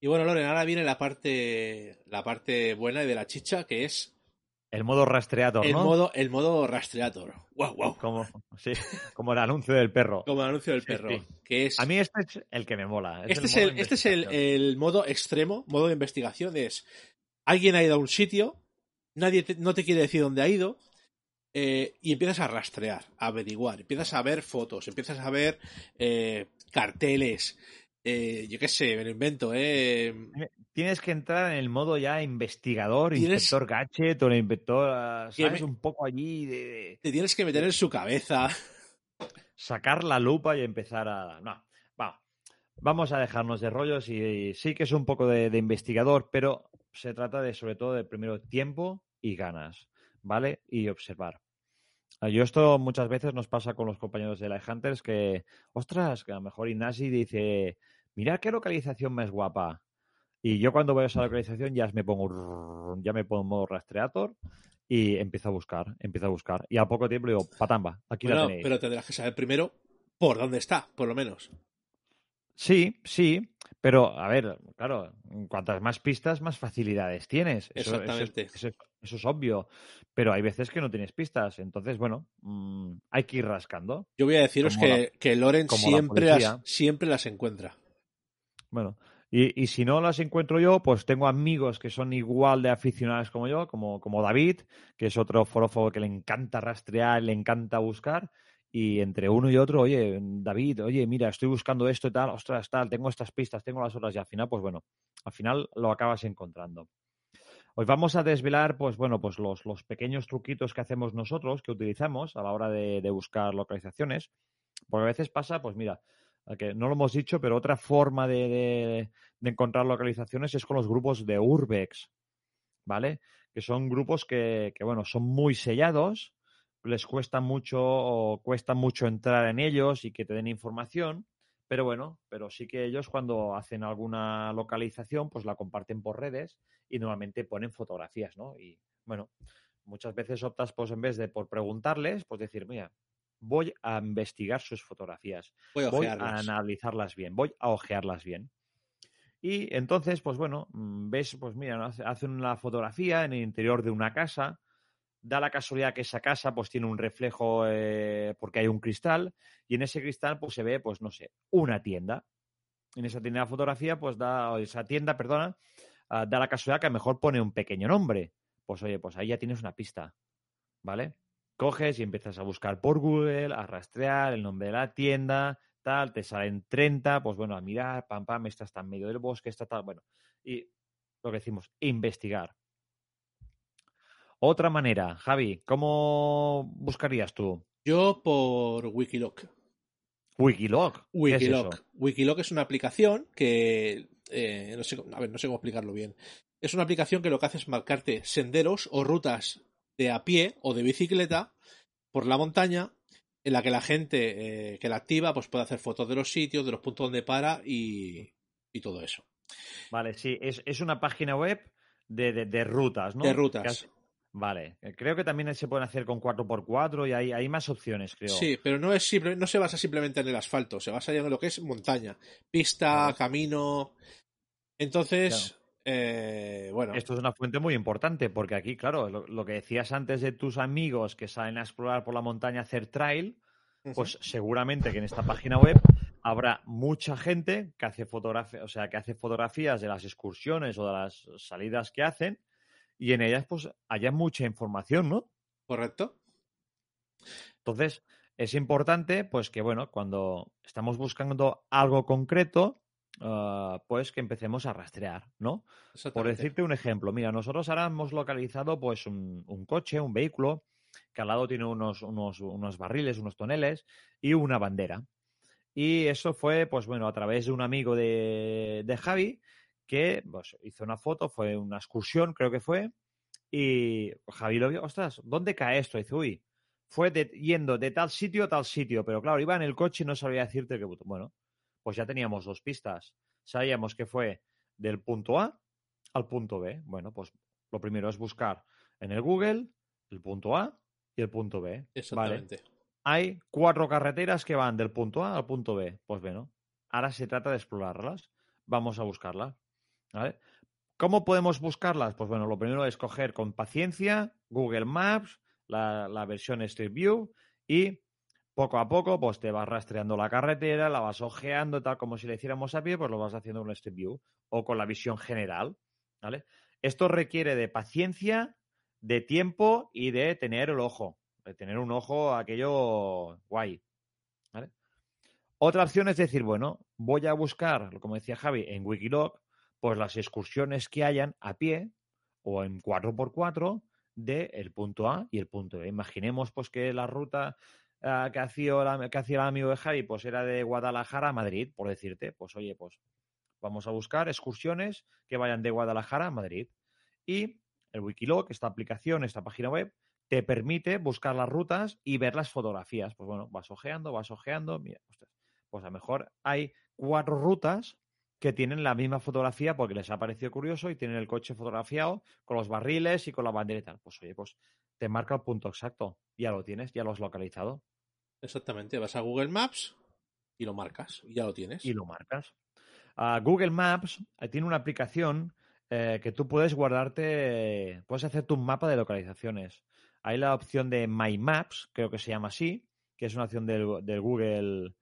Y bueno, Loren, ahora viene la parte, la parte buena y de la chicha, que es el modo rastreador, el ¿no? Modo, el modo rastreador. Wow, wow. Como, sí, como el anuncio del perro. Como el anuncio del perro. Sí. Que es... A mí este es el que me mola. este, es el, este es el, el, modo extremo, modo de investigación. Es alguien ha ido a un sitio, nadie te, no te quiere decir dónde ha ido, eh, y empiezas a rastrear, a averiguar, empiezas a ver fotos, empiezas a ver eh, carteles, eh, yo qué sé, me lo invento, ¿eh? Tienes que entrar en el modo ya investigador, ¿Tienes... inspector gadget o el inspector, ¿sabes? Me... Un poco allí de... Te tienes que meter en su cabeza. Sacar la lupa y empezar a... No, va. Vamos a dejarnos de rollos y, y sí que es un poco de, de, investigador, pero se trata de sobre todo de primero tiempo y ganas, ¿vale? Y observar. Yo esto muchas veces nos pasa con los compañeros de Light Hunters que, ostras, que a lo mejor Ignasi dice, mira qué localización más guapa. Y yo cuando voy a esa localización ya me pongo, ya me pongo rastreator y empiezo a buscar, empiezo a buscar. Y a poco tiempo digo, patamba, aquí bueno, la tenéis. Pero tendrás que saber primero por dónde está, por lo menos. Sí, sí, pero a ver, claro, cuantas más pistas, más facilidades tienes. Eso, Exactamente. Eso, eso, eso, es obvio. Pero hay veces que no tienes pistas. Entonces, bueno, mmm, hay que ir rascando. Yo voy a deciros que, la, que Loren siempre las, siempre las encuentra. Bueno, y, y, si no las encuentro yo, pues tengo amigos que son igual de aficionados como yo, como, como David, que es otro forófobo que le encanta rastrear, le encanta buscar. Y entre uno y otro, oye, David, oye, mira, estoy buscando esto y tal, ostras, tal, tengo estas pistas, tengo las otras, y al final, pues bueno, al final lo acabas encontrando. Hoy vamos a desvelar, pues bueno, pues los, los pequeños truquitos que hacemos nosotros, que utilizamos a la hora de, de buscar localizaciones. Porque a veces pasa, pues mira, que no lo hemos dicho, pero otra forma de, de, de, encontrar localizaciones es con los grupos de Urbex, ¿vale? Que son grupos que, que, bueno, son muy sellados, les cuesta mucho o cuesta mucho entrar en ellos y que te den información, pero bueno, pero sí que ellos cuando hacen alguna localización, pues la comparten por redes y normalmente ponen fotografías, ¿no? Y bueno, muchas veces optas, pues en vez de por preguntarles, pues decir, mira, voy a investigar sus fotografías, voy a, voy a analizarlas bien, voy a ojearlas bien. Y entonces, pues bueno, ves, pues mira, hacen una fotografía en el interior de una casa, da la casualidad que esa casa pues tiene un reflejo eh, porque hay un cristal y en ese cristal pues se ve pues no sé una tienda. En esa tienda de fotografía pues da esa tienda perdona uh, da la casualidad que a lo mejor pone un pequeño nombre. Pues oye pues ahí ya tienes una pista vale coges y empiezas a buscar por Google a rastrear el nombre de la tienda tal te salen 30 pues bueno a mirar pam pam esta está en medio del bosque esta tal bueno y lo que decimos investigar otra manera, Javi, ¿cómo buscarías tú? Yo por Wikiloc. Wikiloc. Wikiloc. Es Wikiloc es una aplicación que eh, no sé, a ver, no sé cómo explicarlo bien. Es una aplicación que lo que hace es marcarte senderos o rutas de a pie o de bicicleta por la montaña en la que la gente eh, que la activa pues puede hacer fotos de los sitios, de los puntos donde para y, y todo eso. Vale, sí, es, es una página web de, de, de, rutas, ¿no? De rutas. Vale, creo que también se pueden hacer con 4x4 y hay, hay más opciones, creo. Sí, pero no, es simple, no se basa simplemente en el asfalto, se basa en lo que es montaña, pista, camino. Entonces, claro. eh, bueno. Esto es una fuente muy importante porque aquí, claro, lo, lo, que decías antes de tus amigos que salen a explorar por la montaña a hacer trail, pues seguramente que en esta página web habrá mucha gente que hace fotografía, o sea, que hace fotografías de las excursiones o de las salidas que hacen y en ellas pues haya mucha información, ¿no? Correcto. Entonces, es importante pues que, bueno, cuando estamos buscando algo concreto, uh, pues que empecemos a rastrear, ¿no? Por decirte un ejemplo, mira, nosotros ahora hemos localizado pues un, un coche, un vehículo, que al lado tiene unos, unos, unos barriles, unos toneles y una bandera. Y eso fue, pues bueno, a través de un amigo de, de Javi que pues, hizo una foto, fue una excursión, creo que fue, y Javi lo vio, ostras, ¿dónde cae esto? Y dice, uy, fue yendo de tal sitio a tal sitio, pero claro, iba en el coche y no sabía decirte qué Bueno, pues ya teníamos dos pistas. Sabíamos que fue del punto A al punto B. Bueno, pues lo primero es buscar en el Google el punto A y el punto B. Exactamente. Hay cuatro carreteras que van del punto A al punto B. Pues bueno, ahora se trata de explorarlas. Vamos a buscarlas. ¿Cómo podemos buscarlas? Pues bueno, lo primero es coger con paciencia Google Maps, la, versión Street View y poco a poco pues te vas rastreando la carretera, la vas ojeando, tal como si le hiciéramos a pie, pues lo vas haciendo con Street View o con la visión general. ¿vale? Esto requiere de paciencia, de tiempo y de tener el ojo, de tener un ojo aquello guay. Otra opción es decir, bueno, voy a buscar, como decía Javi, en Wikiloc, pues las excursiones que hayan a pie o en 4x4 del el punto A y el punto B. Imaginemos pues que la ruta uh, que, hacía, que hacía el amigo de Javi pues era de Guadalajara a Madrid, por decirte, pues oye, pues vamos a buscar excursiones que vayan de Guadalajara a Madrid. Y el Wikiloc, esta aplicación, esta página web, te permite buscar las rutas y ver las fotografías. Pues bueno, vas ojeando, vas ojeando, mira, pues a lo mejor hay cuatro rutas que tienen la misma fotografía porque les ha parecido curioso y tienen el coche fotografiado con los barriles y con la bandera y tal. Pues oye, pues te marca el punto exacto. Ya lo tienes, ya lo has localizado. Exactamente, vas a Google Maps y lo marcas, y ya lo tienes. Y lo marcas. Uh, Google Maps eh, tiene una aplicación eh, que tú puedes guardarte, puedes hacer tu mapa de localizaciones. Hay la opción de My Maps, creo que se llama así, que es una opción del, del Google,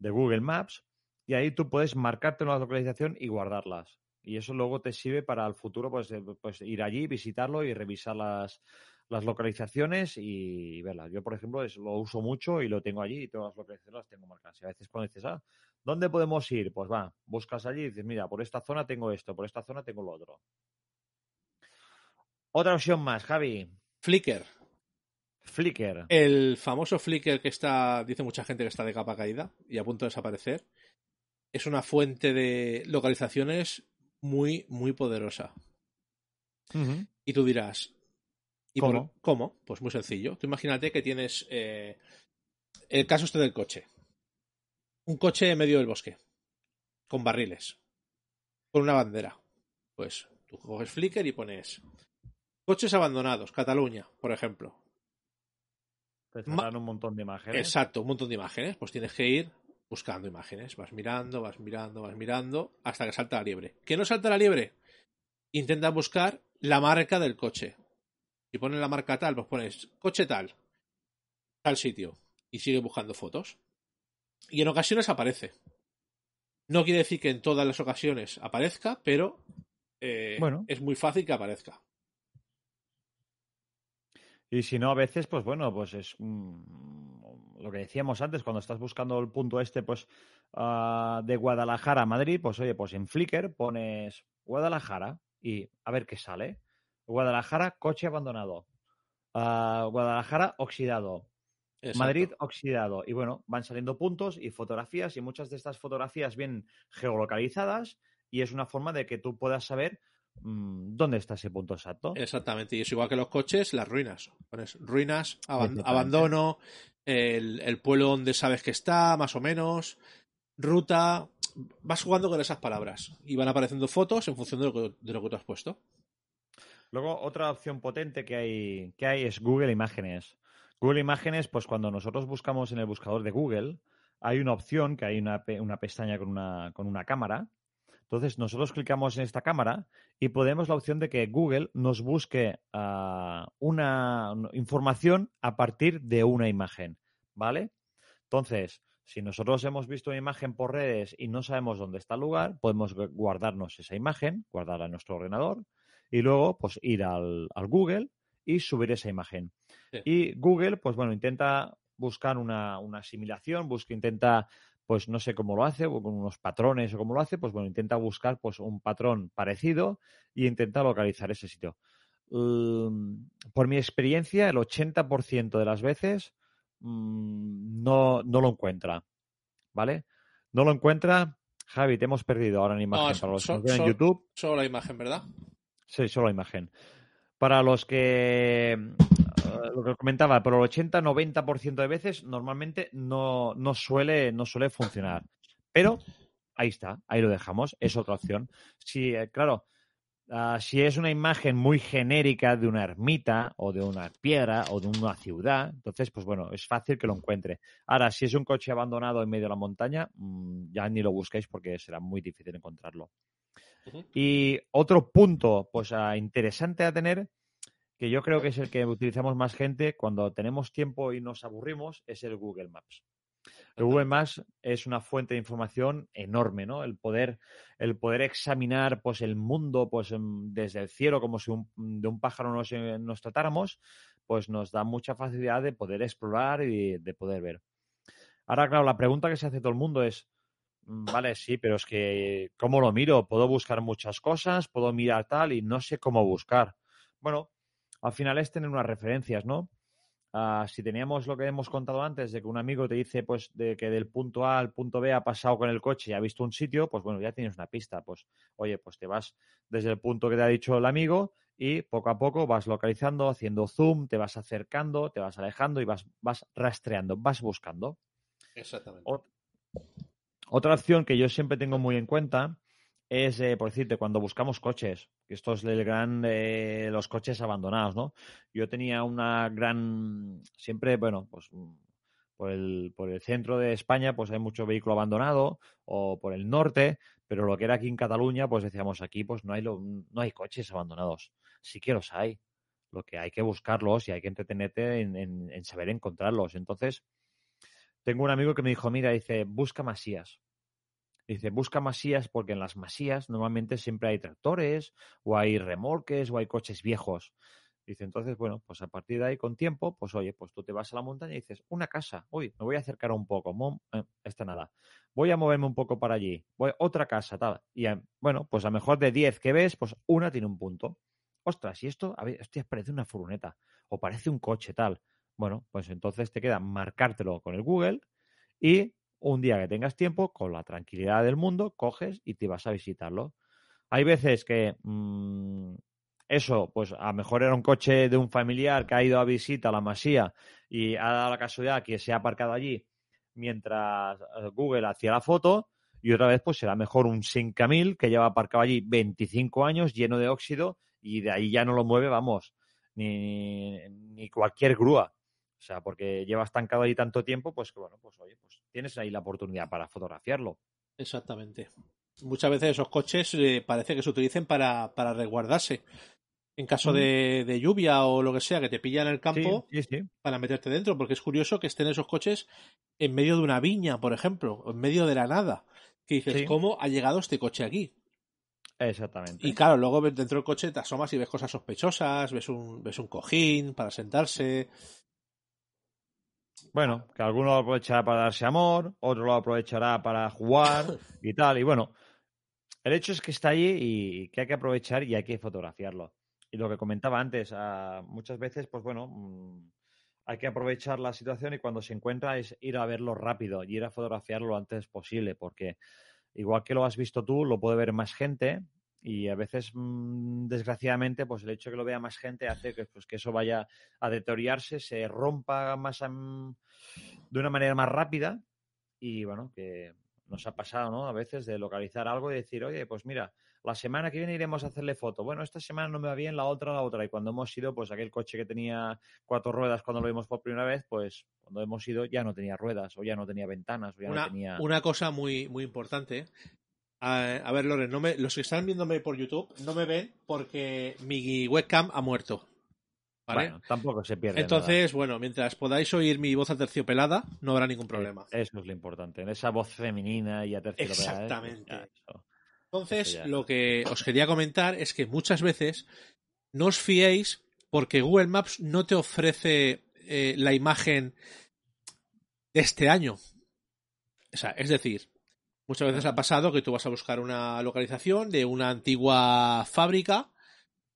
de Google Maps, y ahí tú puedes marcarte una localización y guardarlas. Y eso luego te sirve para el futuro, pues, eh, pues ir allí, visitarlo y revisar las, las localizaciones y verlas. Yo, por ejemplo, lo uso mucho y lo tengo allí y todas las localizaciones las tengo marcadas. Y a veces cuando dices, ah, ¿dónde podemos ir? Pues va, buscas allí y dices, mira, por esta zona tengo esto, por esta zona tengo lo otro. Otra opción más, Javi. Flickr. Flickr. El famoso Flickr que está, dice mucha gente que está de capa caída y a punto de desaparecer es una fuente de localizaciones muy, muy poderosa. Y tú dirás, ¿y ¿Cómo? ¿cómo? Pues muy sencillo. Tú imagínate que tienes eh, el caso este del coche. Un coche en medio del bosque, con barriles, con una bandera. Pues tú coges Flickr y pones coches abandonados, Cataluña, por ejemplo. Te un montón de imágenes. Exacto, un montón de imágenes. Pues tienes que ir buscando imágenes. Vas mirando, vas mirando, vas mirando, hasta que salta la liebre. ¿Qué no salta la liebre? Intenta buscar la marca del coche. Si pones la marca tal, pues pones coche tal, tal sitio. Y sigue buscando fotos. Y en ocasiones aparece. No quiere decir que en todas las ocasiones aparezca, pero eh, Bueno. es muy fácil que aparezca. Y si no, a veces, pues bueno, pues es mm, lo que decíamos antes, cuando estás buscando el punto este, pues ah, de Guadalajara a Madrid, pues oye, pues en Flickr pones Guadalajara y a ver qué sale. Guadalajara, coche abandonado. Ah, Guadalajara, oxidado. Exacto. Madrid, oxidado. Y bueno, van saliendo puntos y fotografías y muchas de estas fotografías vienen geolocalizadas y es una forma de que tú puedas saber dónde está ese punto exacto. Exactamente, y es igual que los coches, las ruinas. Pones ruinas, abandono, el, el pueblo donde sabes que está, más o menos, ruta. Vas jugando con esas palabras y van apareciendo fotos en función de lo que, de lo que tú has puesto. Luego, otra opción potente que hay, que hay es Google Imágenes. Google Imágenes, pues cuando nosotros buscamos en el buscador de Google, hay una opción que hay una, pe- una pestaña con una, con una cámara. Entonces, nosotros clicamos en esta cámara y podemos la opción de que Google nos busque ah, una información a partir de una imagen, ¿vale? Entonces, si nosotros hemos visto una imagen por redes y no sabemos dónde está el lugar, podemos gu- guardarnos esa imagen, guardarla en nuestro ordenador y luego pues ir al, al Google y subir esa imagen. Sí. Y Google, pues bueno, intenta buscar una, una asimilación, busca, intenta, pues no sé cómo lo hace, o con unos patrones o cómo lo hace, pues bueno, intenta buscar pues un patrón parecido y intenta localizar ese sitio. Mm, por mi experiencia, el 80% de las veces mm, no, no lo encuentra. ¿vale? No lo encuentra. Javi, te hemos perdido ahora en imagen. No, Para los que nos en YouTube, Solo la imagen, ¿verdad? Sí, solo imagen. Para los que, lo que comentaba, pero el 80-90% de veces normalmente no, no, suele, no suele funcionar. Pero ahí está, ahí lo dejamos, es otra opción. Si, eh, claro, ah, si es una imagen muy genérica de una ermita o de una piedra o de una ciudad, entonces, pues bueno, es fácil que lo encuentre. Ahora, si es un coche abandonado en medio de la montaña, mm, ya ni lo busquéis porque será muy difícil encontrarlo. Y otro punto, pues ah, interesante a tener, que yo creo que es el que utilizamos más gente cuando tenemos tiempo y nos aburrimos, es el Google Maps. El Google Maps es una fuente de información enorme, ¿no? El poder, el poder examinar pues, el mundo pues, em, desde el cielo, como si un- de un pájaro nos, eh, nos tratáramos, pues nos da mucha facilidad de poder explorar y de poder ver. Ahora, claro, la pregunta que se hace todo el mundo es, mm, vale, sí, pero es que, ¿cómo lo miro? Puedo buscar muchas cosas, puedo mirar tal y no sé cómo buscar. Bueno, al final es tener unas referencias, ¿no? Ah, si teníamos lo que hemos contado antes, de que un amigo te dice pues de que del punto A al punto B ha pasado con el coche y ha visto un sitio, pues bueno, ya tienes una pista. Pues, oye, pues te vas desde el punto que te ha dicho el amigo y poco a poco vas localizando, haciendo zoom, te vas acercando, te vas alejando y vas, vas rastreando, vas buscando. Exactamente. Ot- Otra opción que yo siempre tengo muy en cuenta es, eh, por decirte, cuando buscamos coches, esto es el gran, eh, los coches abandonados, ¿no? Yo tenía una gran, siempre, bueno, pues mm, por el, por el centro de España, pues hay mucho vehículo abandonado, o por el norte, pero lo que era aquí en Cataluña, pues decíamos aquí, pues no hay, lo- no hay coches abandonados. Sí que los hay. Lo que hay que buscarlos y hay que entretenerte en, en- en saber encontrarlos. Entonces, tengo un amigo que me dijo, mira, dice, busca masías. Dice, busca masías porque en las masías normalmente siempre hay tractores o hay remolques o hay coches viejos. Dice, entonces, bueno, pues a partir de ahí, con tiempo, pues oye, pues tú te vas a la montaña y dices, una casa, uy, me voy a acercar un poco, eh, esta nada. Voy a moverme un poco para allí, voy otra casa, tal. Y bueno, pues a lo mejor de 10 que ves, pues una tiene un punto. Ostras, y esto, a ver, hostia, parece una furgoneta o parece un coche, tal. Bueno, pues entonces te queda marcártelo con el Google y un día que tengas tiempo, con la tranquilidad del mundo, coges y te vas a visitarlo. Hay veces que mm, eso, pues a lo mejor era un coche de un familiar que ha ido a visita a la masía y ha dado la casualidad que se ha aparcado allí mientras eh, Google hacía la foto y otra vez pues será mejor un 5000 que lleva aparcado allí 25 años lleno de óxido y de ahí ya no lo mueve, vamos, ni, ni cualquier grúa. O sea, porque lleva estancado ahí tanto tiempo, pues que bueno, pues oye, pues tienes ahí la oportunidad para fotografiarlo. Exactamente. Muchas veces esos coches eh, parece que se utilicen para, para resguardarse. En caso Mm. de, de lluvia o lo que sea, que te pillan el campo Sí, sí, sí. para meterte dentro, porque es curioso que estén esos coches en medio de una viña, por ejemplo, o en medio de la nada. Que dices. ¿cómo ha llegado este coche aquí? Exactamente. Y claro, luego dentro del coche te asomas y ves cosas sospechosas, ves un, ves un cojín para sentarse. Bueno, que alguno lo aprovechará para darse amor, otro lo aprovechará para jugar y tal. Y bueno, el hecho es que está allí y que hay que aprovechar y hay que fotografiarlo. Y lo que comentaba antes, ah, muchas veces, pues bueno, mm, hay que aprovechar la situación y cuando se encuentra es ir a verlo rápido y ir a fotografiarlo lo antes posible, porque igual que lo has visto tú, lo puede ver más gente y a veces, mm, desgraciadamente, pues el hecho de que lo vea más gente hace que, pues, que eso vaya a deteriorarse, se rompa más am- de una manera más rápida y bueno, que nos ha pasado, ¿no? A veces de localizar algo y decir, oye, pues mira, la semana que viene iremos a hacerle foto. Bueno, esta semana no me va bien, la otra, la otra. Y cuando hemos ido, pues aquel coche que tenía cuatro ruedas cuando lo vimos por primera vez, pues cuando hemos ido ya no tenía ruedas, o ya no tenía ventanas, o ya Una, no tenía. una cosa muy, muy importante. A, a ver, Loren, no me, los que están viéndome por YouTube no me ven porque mi webcam ha muerto. ¿Vale? Bueno, tampoco se pierde. nada. Entonces, bueno, mientras podáis oír mi voz aterciopelada, no habrá ningún problema. Eso es lo importante. Esa voz femenina y aterciopelada, ¿eh? Exactamente. Ya. Entonces, ya. lo que os quería comentar es que muchas veces no os fiéis porque Google Maps no te ofrece eh, la imagen de este año. O sea, es decir, muchas veces ha pasado que tú vas a buscar una localización de una antigua fábrica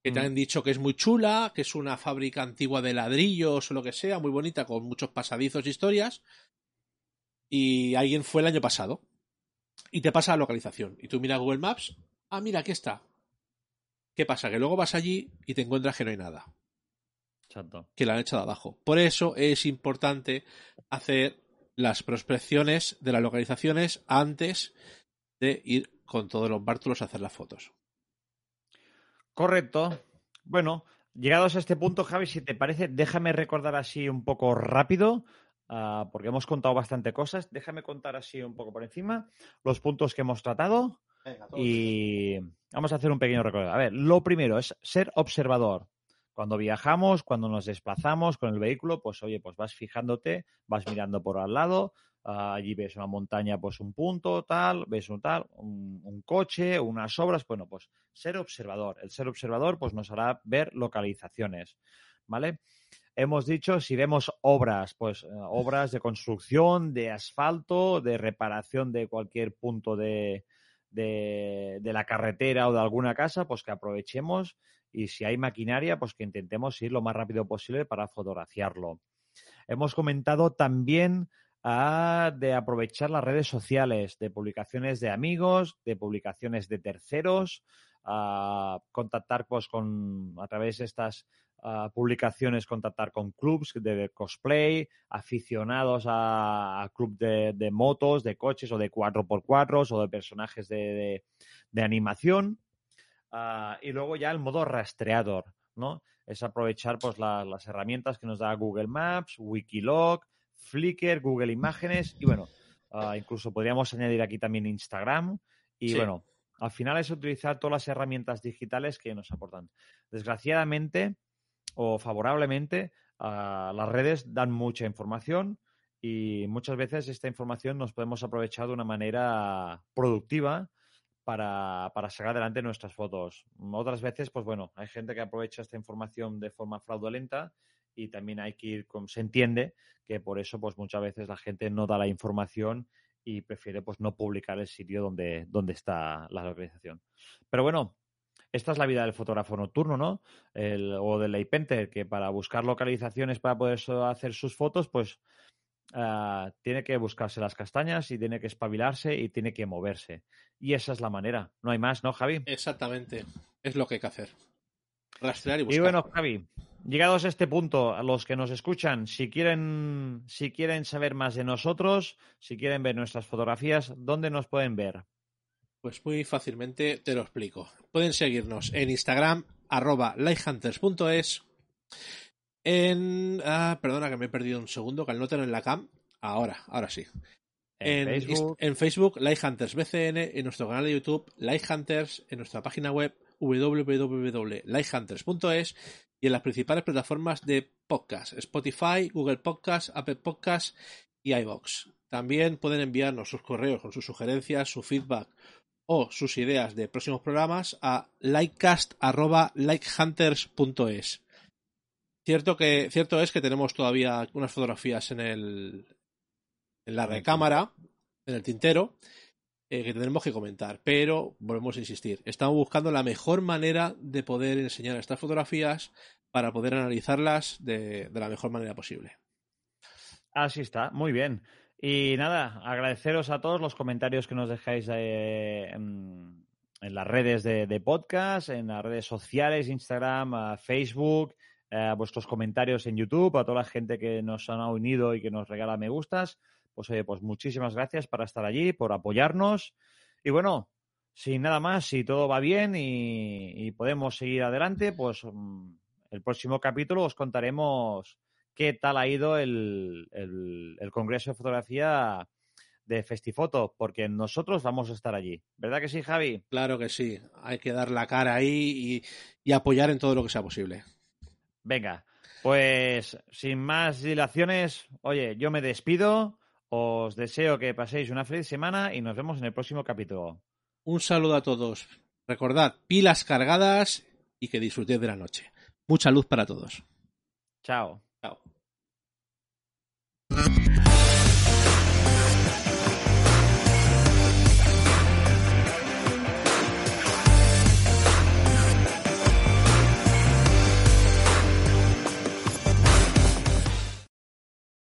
que te Mm. han dicho que es muy chula, que es una fábrica antigua de ladrillos o lo que sea, muy bonita, con muchos pasadizos e historias. y alguien fue el año pasado y te pasa la localización. Y tú miras Google Maps, ah, mira, aquí está. ¿Qué pasa? Que luego vas allí y te encuentras que no hay nada. Exacto. Que la han echado abajo. Por eso es importante hacer las prospecciones de las localizaciones antes de ir con todos los bártulos a hacer las fotos. Correcto. Bueno, llegados a este punto, Javi, si te parece, déjame recordar así un poco rápido, uh, porque hemos contado bastante cosas. Déjame contar así un poco por encima los puntos que hemos tratado. Venga, y vamos a hacer un pequeño recorrido. A ver, lo primero es ser observador. Cuando viajamos, cuando nos desplazamos con el vehículo, pues oye, pues vas fijándote, vas mirando por al lado, uh, allí ves una montaña, pues un punto, tal, ves un tal, un, coche, unas obras, bueno, pues ser observador. El ser observador, pues nos hará ver localizaciones, ¿vale? Hemos dicho, si vemos obras, pues uh, obras de construcción, de asfalto, de reparación de cualquier punto de, de, la carretera o de alguna casa, pues que aprovechemos y si hay maquinaria, pues que intentemos ir lo más rápido posible para fotografiarlo. Hemos comentado también uh, de aprovechar las redes sociales, de publicaciones de amigos, de publicaciones de terceros, uh, contactar pues con a través de estas uh, publicaciones, contactar con clubs de, cosplay, aficionados a, a club de, de, motos, de coches o de 4x4 o de personajes de, de animación. Uh, y luego ya el modo rastreador, ¿no? Es aprovechar pues la, las herramientas que nos da Google Maps, Wikilog, Flickr, Google Imágenes y bueno, uh, incluso podríamos añadir aquí también Instagram y sí. bueno, al final es utilizar todas las herramientas digitales que nos aportan. Desgraciadamente o favorablemente, uh, las redes dan mucha información y muchas veces esta información nos podemos aprovechar de una manera productiva para, para, sacar adelante nuestras fotos. Otras veces, pues bueno, hay gente que aprovecha esta información de forma fraudulenta y también hay que ir, como se entiende, que por eso, pues muchas veces la gente no da la información y prefiere pues no publicar el sitio donde, donde está la localización. Pero bueno, esta es la vida del fotógrafo nocturno, ¿no? El, o del Leipenter, que para buscar localizaciones para poder hacer sus fotos, pues Uh, tiene que buscarse las castañas y tiene que espabilarse y tiene que moverse. Y esa es la manera. No hay más, ¿no, Javi? Exactamente. Es lo que hay que hacer. Rastrear y buscar. Y bueno, Javi, llegados a este punto, a los que nos escuchan, si quieren, si quieren saber más de nosotros, si quieren ver nuestras fotografías, ¿dónde nos pueden ver? Pues muy fácilmente te lo explico. Pueden seguirnos en Instagram, arroba lighthunters.es en. Ah, perdona que me he perdido un segundo, que al no tener la cam. Ahora, ahora sí. En, en Facebook, en Facebook Light Hunters BCN, en nuestro canal de YouTube Light Hunters, en nuestra página web www.lighthunters.es y en las principales plataformas de podcast, Spotify, Google Podcast, Apple Podcast y iBox. También pueden enviarnos sus correos con sus sugerencias, su feedback o sus ideas de próximos programas a lightcast.lighthunters.es. Cierto, que, cierto es que tenemos todavía unas fotografías en, el, en la recámara, en el tintero, eh, que tendremos que comentar. Pero volvemos a insistir, estamos buscando la mejor manera de poder enseñar estas fotografías para poder analizarlas de, de la mejor manera posible. Así está, muy bien. Y nada, agradeceros a todos los comentarios que nos dejáis eh, en, en, las redes de, de, podcast, en las redes sociales, Instagram, Facebook eh, vuestros comentarios en YouTube, a toda la gente que nos ha unido y que nos regala me gustas. Pues pues muchísimas gracias por estar allí, por apoyarnos. Y bueno, sin nada más, si todo va bien y, podemos seguir adelante, pues um, el próximo capítulo os contaremos qué tal ha ido el, el, Congreso de Fotografía de Festifoto, porque nosotros vamos a estar allí. ¿Verdad que sí, Javi? Claro que sí. Hay que dar la cara ahí y apoyar en todo lo que sea posible. Venga, pues sin más dilaciones, oye, yo me despido, os deseo que paséis una feliz semana y nos vemos en el próximo capítulo. Un saludo a todos. Recordad, pilas cargadas y que disfrutéis de la noche. Mucha luz para todos. Chao. Chao.